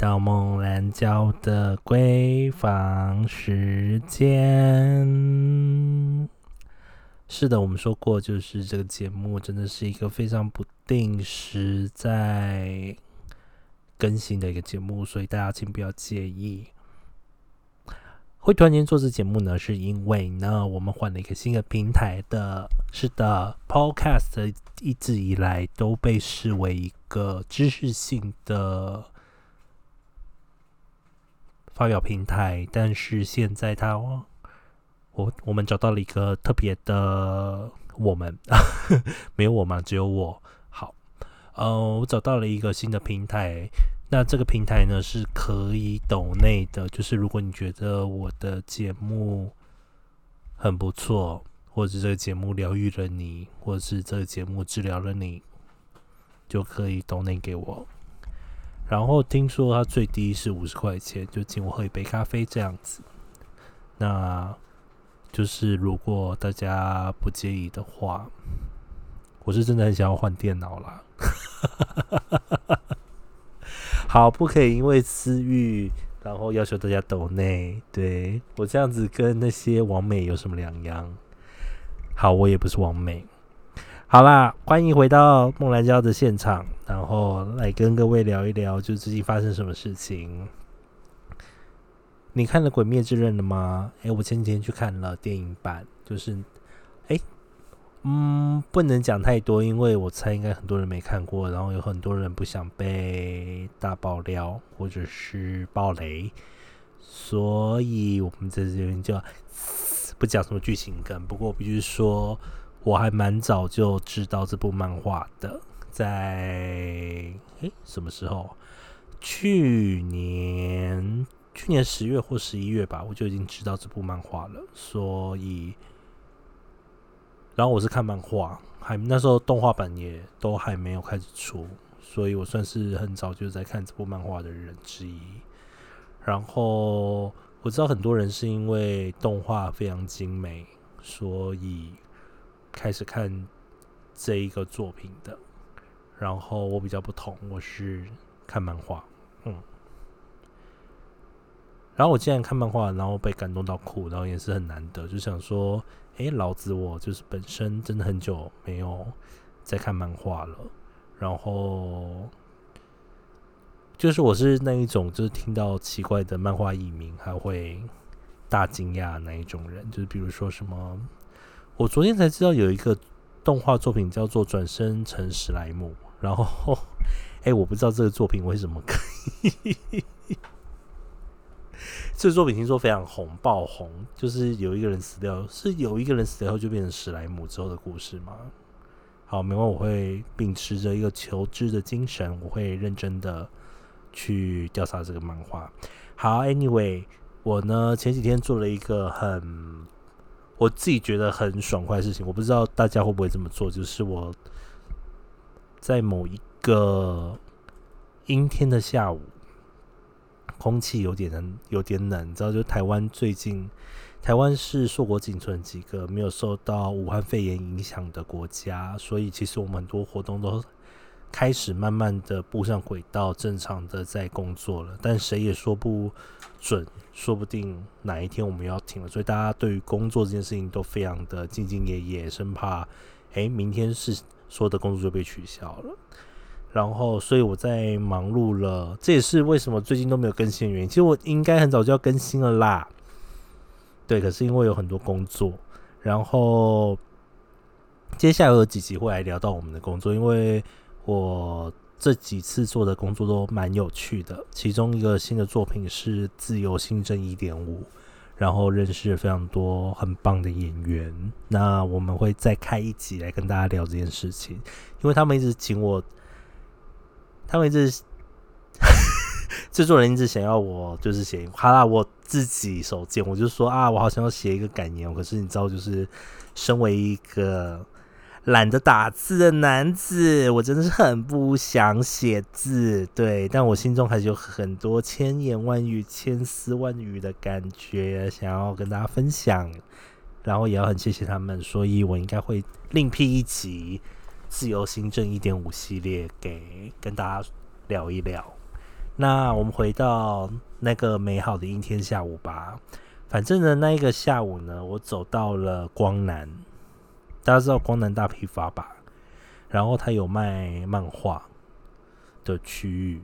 到梦兰娇的闺房时间。是的，我们说过，就是这个节目真的是一个非常不定时在更新的一个节目，所以大家请不要介意。会突然间做这节目呢，是因为呢，我们换了一个新的平台的。是的，Podcast 一直以来都被视为一个知识性的发表平台，但是现在他，我我们找到了一个特别的我们，没有我吗？只有我。好，呃，我找到了一个新的平台。那这个平台呢是可以抖内的，就是如果你觉得我的节目很不错，或者这个节目疗愈了你，或者是这个节目治疗了你，就可以抖内给我。然后听说它最低是五十块钱，就请我喝一杯咖啡这样子。那就是如果大家不介意的话，我是真的很想要换电脑啦。好，不可以因为私欲，然后要求大家抖内。对我这样子跟那些王美有什么两样？好，我也不是王美。好啦，欢迎回到梦兰娇的现场，然后来跟各位聊一聊，就最近发生什么事情。你看了《鬼灭之刃》了吗？诶，我前几天去看了电影版，就是诶。嗯，不能讲太多，因为我猜应该很多人没看过，然后有很多人不想被大爆料或者是爆雷，所以我们在这边就不讲什么剧情梗。不过我必须说，我还蛮早就知道这部漫画的，在诶什么时候？去年去年十月或十一月吧，我就已经知道这部漫画了，所以。然后我是看漫画，还那时候动画版也都还没有开始出，所以我算是很早就在看这部漫画的人之一。然后我知道很多人是因为动画非常精美，所以开始看这一个作品的。然后我比较不同，我是看漫画，嗯。然后我竟然看漫画，然后被感动到哭，然后也是很难得，就想说。哎，老子我就是本身真的很久没有在看漫画了，然后就是我是那一种，就是听到奇怪的漫画译名还会大惊讶那一种人，就是比如说什么，我昨天才知道有一个动画作品叫做《转身成史莱姆》，然后哎，我不知道这个作品为什么可以。这个作品听说非常红，爆红，就是有一个人死掉，是有一个人死后就变成史莱姆之后的故事吗？好，没关系，我会秉持着一个求知的精神，我会认真的去调查这个漫画。好，Anyway，我呢前几天做了一个很我自己觉得很爽快的事情，我不知道大家会不会这么做，就是我在某一个阴天的下午。空气有点冷，有点冷，你知道，就台湾最近，台湾是硕果仅存几个没有受到武汉肺炎影响的国家，所以其实我们很多活动都开始慢慢的步上轨道，正常的在工作了。但谁也说不准，说不定哪一天我们要停了。所以大家对于工作这件事情都非常的兢兢业业，生怕哎明天是所有的工作就被取消了。然后，所以我在忙碌了，这也是为什么最近都没有更新的原因。其实我应该很早就要更新了啦，对，可是因为有很多工作。然后接下来有几集会来聊到我们的工作，因为我这几次做的工作都蛮有趣的。其中一个新的作品是《自由新政一点五》，然后认识了非常多很棒的演员。那我们会再开一集来跟大家聊这件事情，因为他们一直请我。他们一直 制作人一直想要我就是写，好啦，我自己手贱，我就说啊，我好想要写一个感言。可是你知道，就是身为一个懒得打字的男子，我真的是很不想写字。对，但我心中还是有很多千言万语、千丝万语的感觉，想要跟大家分享。然后也要很谢谢他们，所以我应该会另辟一集。自由新政一点五系列给跟大家聊一聊，那我们回到那个美好的阴天下午吧。反正呢，那一个下午呢，我走到了光南，大家知道光南大批发吧？然后他有卖漫画的区域，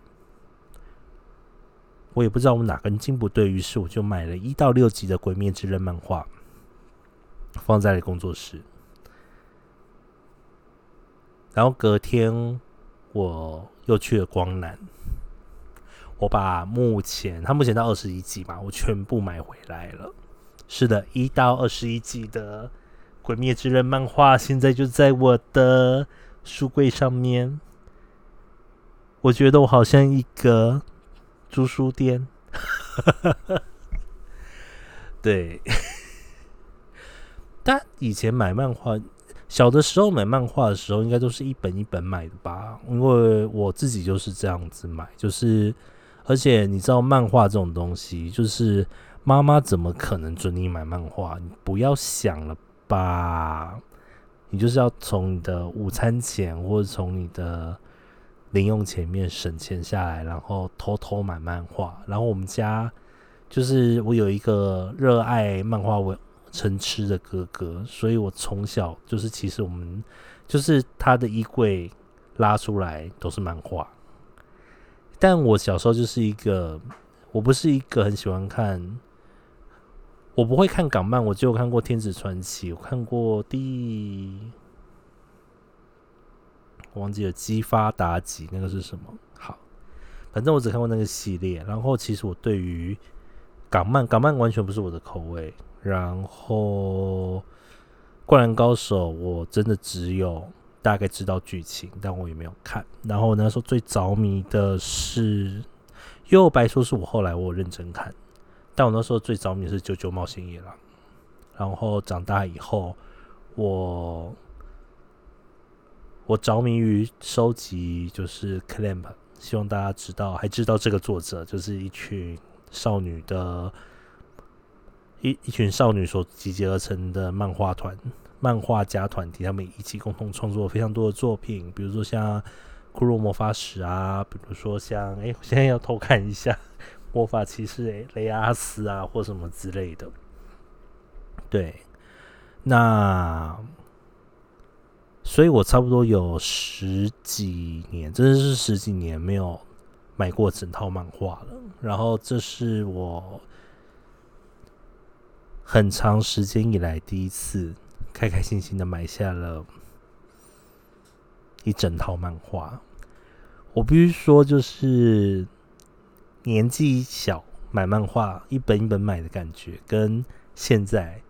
我也不知道我哪根筋不对，于是我就买了一到六集的《鬼灭之刃》漫画，放在了工作室。然后隔天我又去了光南，我把目前他目前到二十一季嘛，我全部买回来了。是的，一到二十一季的《鬼灭之刃》漫画现在就在我的书柜上面。我觉得我好像一个租书店，对。但以前买漫画。小的时候买漫画的时候，应该都是一本一本买的吧？因为我自己就是这样子买，就是而且你知道漫画这种东西，就是妈妈怎么可能准你买漫画？你不要想了吧！你就是要从你的午餐钱或者从你的零用钱面省钱下来，然后偷偷买漫画。然后我们家就是我有一个热爱漫画文。成痴的哥哥，所以我从小就是，其实我们就是他的衣柜拉出来都是漫画。但我小时候就是一个，我不是一个很喜欢看，我不会看港漫，我只有看过《天子传奇》，我看过第，忘记了《姬发妲己》那个是什么。好，反正我只看过那个系列。然后其实我对于港漫，港漫完全不是我的口味。然后，《灌篮高手》我真的只有大概知道剧情，但我也没有看。然后那时候最着迷的是《幽白书》，是我后来我认真看。但我那时候最着迷的是《九九冒险野狼》。然后长大以后，我我着迷于收集，就是 Clamp。希望大家知道，还知道这个作者，就是一群少女的。一一群少女所集结而成的漫画团、漫画家团体，他们一起共同创作非常多的作品，比如说像《库洛魔法使》啊，比如说像哎，我现在要偷看一下《魔法骑士》哎，雷阿斯啊，或什么之类的。对，那所以我差不多有十几年，真的是十几年没有买过整套漫画了。然后这是我。很长时间以来，第一次开开心心的买下了一整套漫画。我必须说，就是年纪小买漫画一本一本买的感觉，跟现在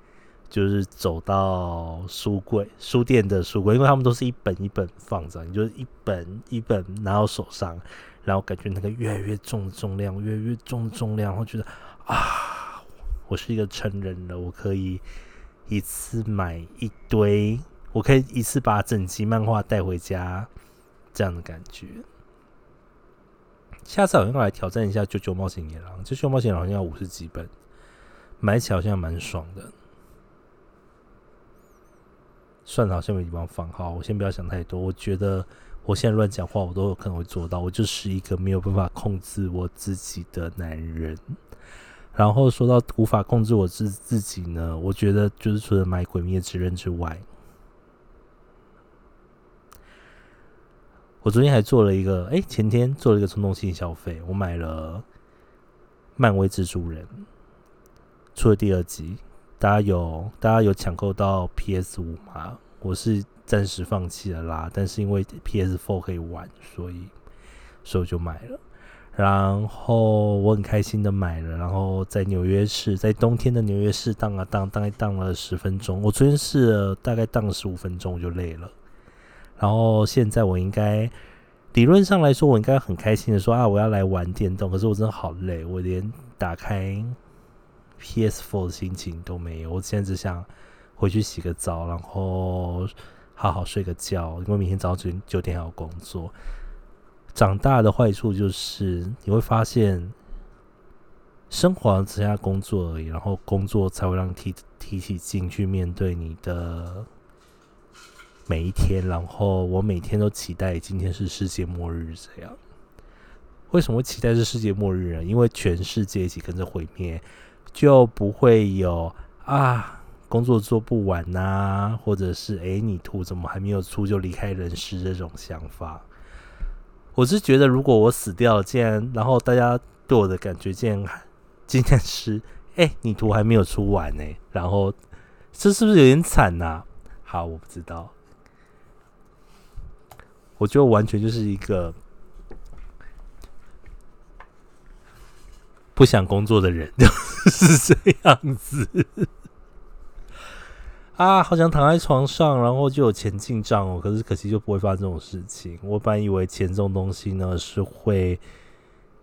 就是走到书柜、书店的书柜，因为他们都是一本一本放着，你就一本一本拿到手上，然后感觉那个越来越重的重量，越来越重的重量，然后觉得啊。我是一个成人了，我可以一次买一堆，我可以一次把整集漫画带回家，这样的感觉。下次好像要来挑战一下《九九冒险野狼》，《九九冒险野狼》好像要五十几本，买起来好像蛮爽的。算了，好像没地方放。好，我先不要想太多。我觉得我现在乱讲话，我都有可能会做到。我就是一个没有办法控制我自己的男人。然后说到无法控制我自自己呢，我觉得就是除了买《鬼灭之刃》之外，我昨天还做了一个，哎，前天做了一个冲动性消费，我买了漫威蜘蛛人，出了第二集，大家有大家有抢购到 PS 五吗？我是暂时放弃了啦，但是因为 PS Four 可以玩，所以所以我就买了。然后我很开心的买了，然后在纽约市，在冬天的纽约市荡啊荡，大概荡了十分钟。我昨天试了大概荡十五分钟，我就累了。然后现在我应该理论上来说，我应该很开心的说啊，我要来玩电动。可是我真的好累，我连打开 PS4 的心情都没有。我现在只想回去洗个澡，然后好好睡个觉，因为明天早上九九点还要工作。长大的坏处就是你会发现，生活只剩下工作而已，然后工作才会让提提起劲去面对你的每一天。然后我每天都期待今天是世界末日这样。为什么会期待是世界末日呢？因为全世界一起跟着毁灭，就不会有啊工作做不完呐，或者是诶你图怎么还没有出就离开人世这种想法。我是觉得，如果我死掉了，竟然然后大家对我的感觉竟然竟然是哎你图还没有出完呢，然后这是不是有点惨呐？好，我不知道。我就完全就是一个不想工作的人，是这样子啊！好想躺在床上，然后就有钱进账哦。可是可惜就不会发生这种事情。我本以为钱这种东西呢，是会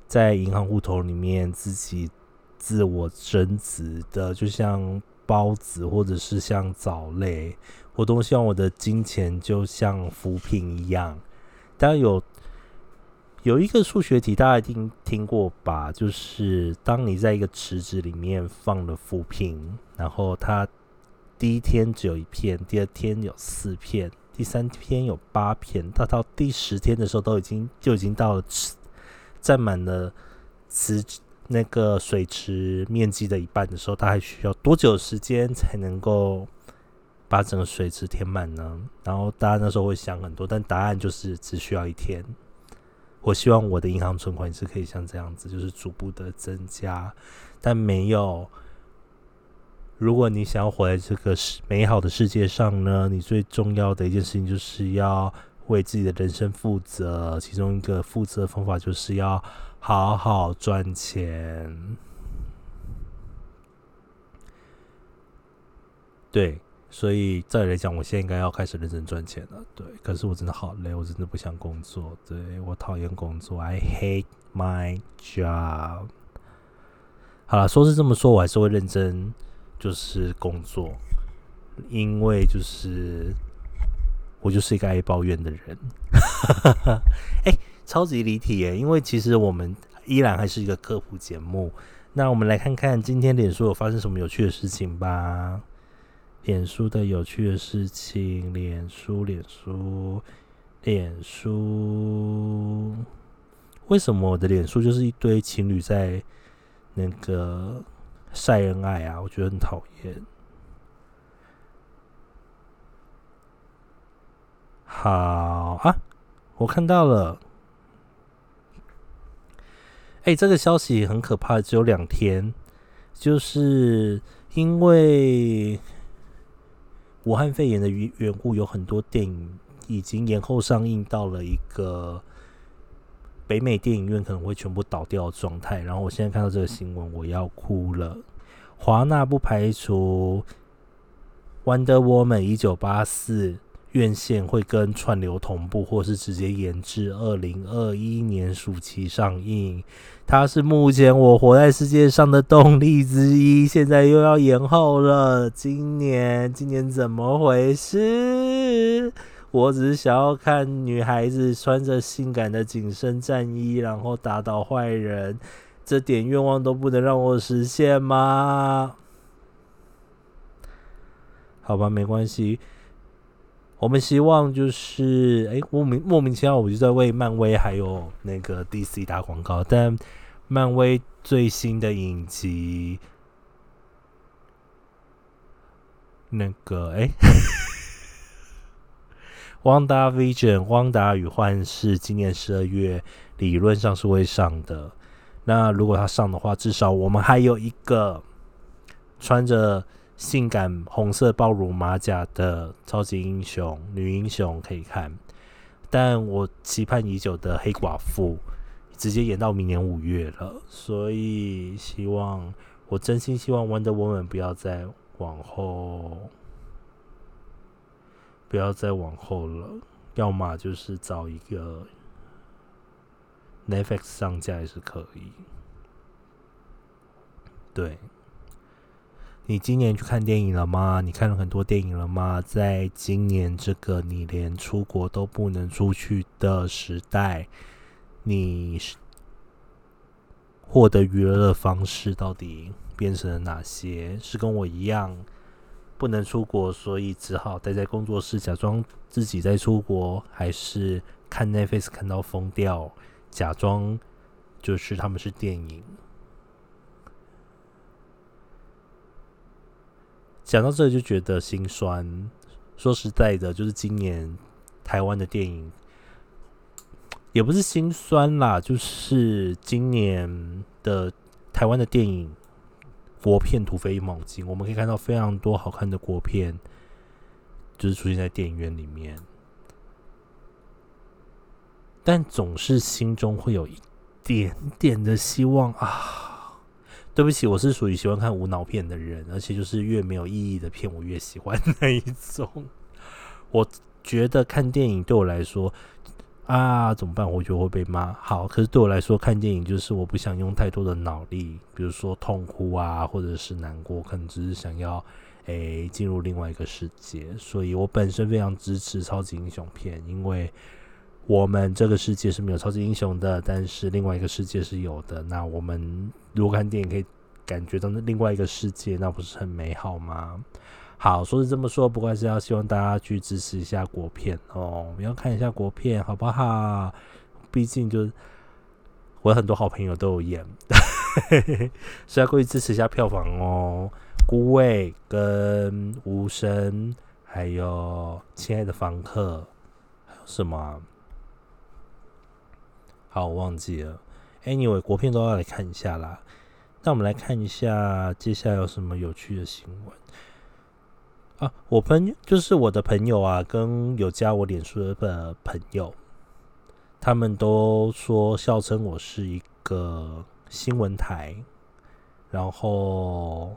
在银行户头里面自己自我增值的，就像包子或者是像藻类。我都希望我的金钱就像浮萍一样。当然有有一个数学题，大家一定听过吧？就是当你在一个池子里面放了浮萍，然后它第一天只有一片，第二天有四片，第三天有八片，它到第十天的时候都已经就已经到了池占满了池那个水池面积的一半的时候，它还需要多久时间才能够？把整个水池填满呢？然后大家那时候会想很多，但答案就是只需要一天。我希望我的银行存款也是可以像这样子，就是逐步的增加，但没有。如果你想要活在这个世美好的世界上呢，你最重要的一件事情就是要为自己的人生负责。其中一个负责的方法就是要好好赚钱。对。所以再来讲，我现在应该要开始认真赚钱了。对，可是我真的好累，我真的不想工作。对我讨厌工作，I hate my job。好了，说是这么说，我还是会认真，就是工作，因为就是我就是一个爱抱怨的人。哎，超级离题耶！因为其实我们依然还是一个科普节目。那我们来看看今天脸书有发生什么有趣的事情吧。脸书的有趣的事情，脸书，脸书，脸书，为什么我的脸书就是一堆情侣在那个晒恩爱啊？我觉得很讨厌。好啊，我看到了。哎，这个消息很可怕，只有两天，就是因为。武汉肺炎的缘缘故，有很多电影已经延后上映到了一个北美电影院可能会全部倒掉的状态。然后我现在看到这个新闻，我要哭了。华纳不排除《Wonder Woman》一九八四。院线会跟串流同步，或是直接延至二零二一年暑期上映。它是目前我活在世界上的动力之一，现在又要延后了。今年，今年怎么回事？我只是想要看女孩子穿着性感的紧身战衣，然后打倒坏人，这点愿望都不能让我实现吗？好吧，没关系。我们希望就是，哎，莫名莫名其妙，我就在为漫威还有那个 DC 打广告。但漫威最新的影集，那个哎，汪达 Vision，汪达与幻视，今年十二月理论上是会上的。那如果它上的话，至少我们还有一个穿着。性感红色暴乳马甲的超级英雄女英雄可以看，但我期盼已久的黑寡妇直接演到明年五月了，所以希望我真心希望 Wonder Woman 不要再往后，不要再往后了，要么就是找一个 Netflix 上架也是可以，对。你今年去看电影了吗？你看了很多电影了吗？在今年这个你连出国都不能出去的时代，你是获得娱乐的方式到底变成了哪些？是跟我一样不能出国，所以只好待在工作室假装自己在出国，还是看 Netflix 看到疯掉，假装就是他们是电影。讲到这里就觉得心酸。说实在的，就是今年台湾的电影，也不是心酸啦，就是今年的台湾的电影国片突飞猛进，我们可以看到非常多好看的国片，就是出现在电影院里面。但总是心中会有一点点的希望啊！对不起，我是属于喜欢看无脑片的人，而且就是越没有意义的片，我越喜欢 那一种。我觉得看电影对我来说啊，怎么办？我觉得会被骂。好，可是对我来说，看电影就是我不想用太多的脑力，比如说痛哭啊，或者是难过，可能只是想要诶进入另外一个世界。所以我本身非常支持超级英雄片，因为。我们这个世界是没有超级英雄的，但是另外一个世界是有的。那我们如果看电影可以感觉到那另外一个世界，那不是很美好吗？好，说是这么说，不过还是要希望大家去支持一下国片哦，我们要看一下国片，好不好？毕竟就是我有很多好朋友都有演，所以要过去支持一下票房哦。孤味跟无声，还有亲爱的房客，还有什么？好，我忘记了。Anyway，国片都要来看一下啦。那我们来看一下接下来有什么有趣的新闻啊？我朋友就是我的朋友啊，跟有加我脸书的朋友，他们都说笑称我是一个新闻台，然后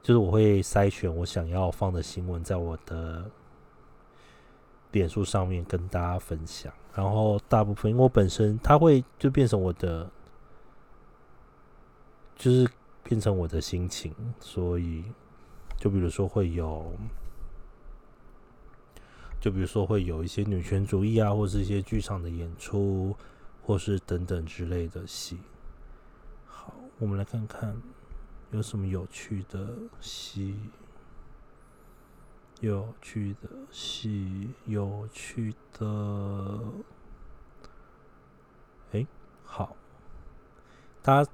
就是我会筛选我想要放的新闻在我的。脸书上面跟大家分享，然后大部分因为我本身它会就变成我的，就是变成我的心情，所以就比如说会有，就比如说会有一些女权主义啊，或是一些剧场的演出，或是等等之类的戏。好，我们来看看有什么有趣的戏。有趣的戏，有趣的，哎，好，大家，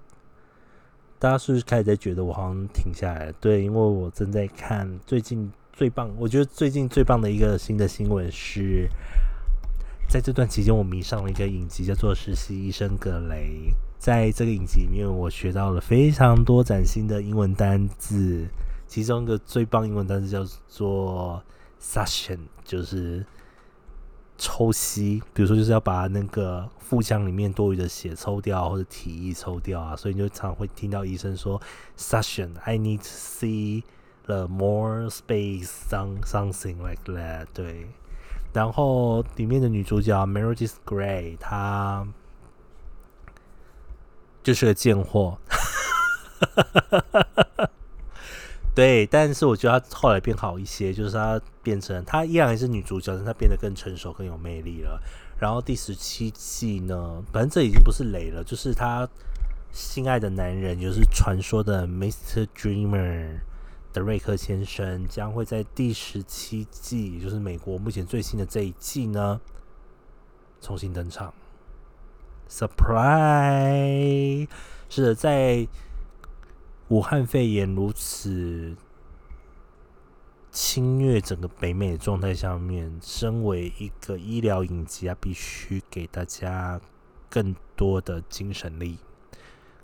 大家是不是开始在觉得我好像停下来了？对，因为我正在看最近最棒，我觉得最近最棒的一个新的新闻是，在这段期间，我迷上了一个影集，叫做《实习医生格雷》。在这个影集里面，我学到了非常多崭新的英文单字。其中一个最棒英文单词叫做 suction，就是抽吸。比如说，就是要把那个腹腔里面多余的血抽掉，或者体液抽掉啊。所以你就常会听到医生说 suction，I need to see the more space, some something like that。对。然后里面的女主角 Meredith Grey，她就是个贱货。对，但是我觉得她后来变好一些，就是她变成她依然还是女主角，但她变得更成熟、更有魅力了。然后第十七季呢，反正这已经不是雷了，就是她心爱的男人，就是传说的 Mr. Dreamer 的瑞克先生，将会在第十七季，也就是美国目前最新的这一季呢，重新登场。Surprise！是，在。武汉肺炎如此侵略整个北美的状态下面，身为一个医疗影集啊，必须给大家更多的精神力、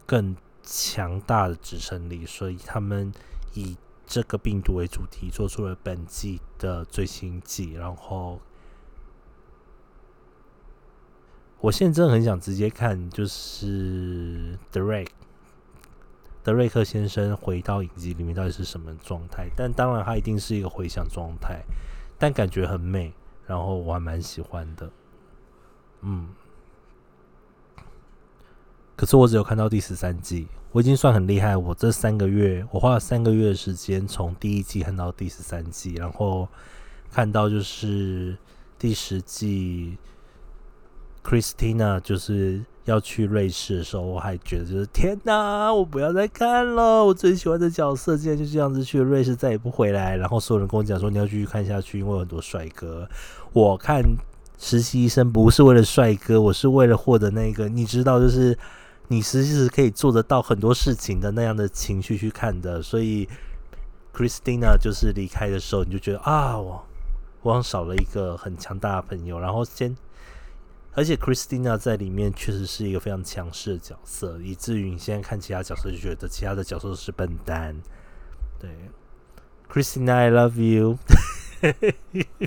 更强大的支撑力，所以他们以这个病毒为主题，做出了本季的最新季。然后，我现在真的很想直接看，就是 Direct。德瑞克先生回到影集里面到底是什么状态？但当然，他一定是一个回想状态，但感觉很美，然后我还蛮喜欢的。嗯，可是我只有看到第十三季，我已经算很厉害。我这三个月，我花了三个月的时间从第一季看到第十三季，然后看到就是第十季，Christina 就是。要去瑞士的时候，我还觉得就是天哪，我不要再看了！我最喜欢的角色竟然就这样子去了瑞士，再也不回来。然后所有人跟我讲说你要继续看下去，因为很多帅哥。我看实习医生不是为了帅哥，我是为了获得那个你知道，就是你实习时可以做得到很多事情的那样的情绪去看的。所以，Christina 就是离开的时候，你就觉得啊，我我好像少了一个很强大的朋友。然后先，而且 Christina 在里面确实是一个非常强势的角色，以至于你现在看其他角色就觉得其他的角色是笨蛋。对，Christina，I love you。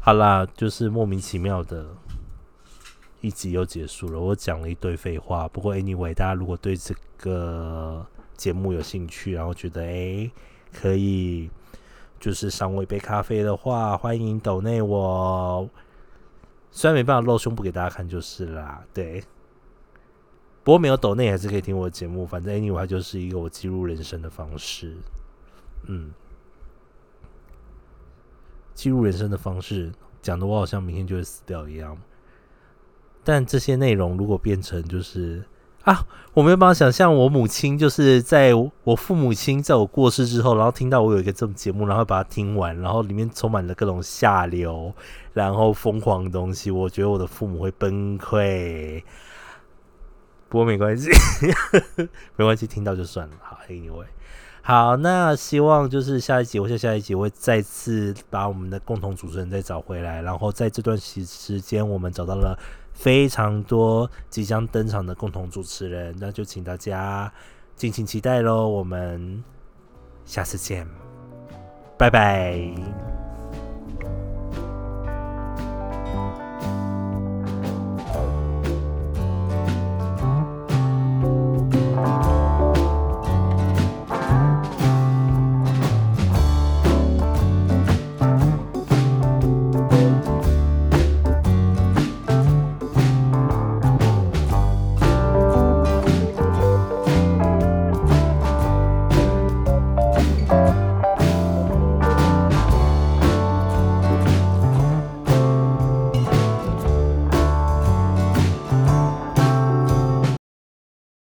好啦，就是莫名其妙的一集又结束了。我讲了一堆废话，不过 anyway，大家如果对这个节目有兴趣，然后觉得诶可以，就是赏我一杯咖啡的话，欢迎抖内我。虽然没办法露胸部给大家看，就是啦，对。不过没有抖内还是可以听我的节目，反正 anyway，它就是一个我记录人生的方式。嗯。记录人生的方式，讲的我好像明天就会死掉一样。但这些内容如果变成就是啊，我没有办法想象我母亲就是在我父母亲在我过世之后，然后听到我有一个这种节目，然后把它听完，然后里面充满了各种下流、然后疯狂的东西，我觉得我的父母会崩溃。不过没关系，没关系，听到就算了。好，Anyway。好，那希望就是下一集，或者下一集我会再次把我们的共同主持人再找回来，然后在这段时时间，我们找到了非常多即将登场的共同主持人，那就请大家敬请期待喽。我们下次见，拜拜。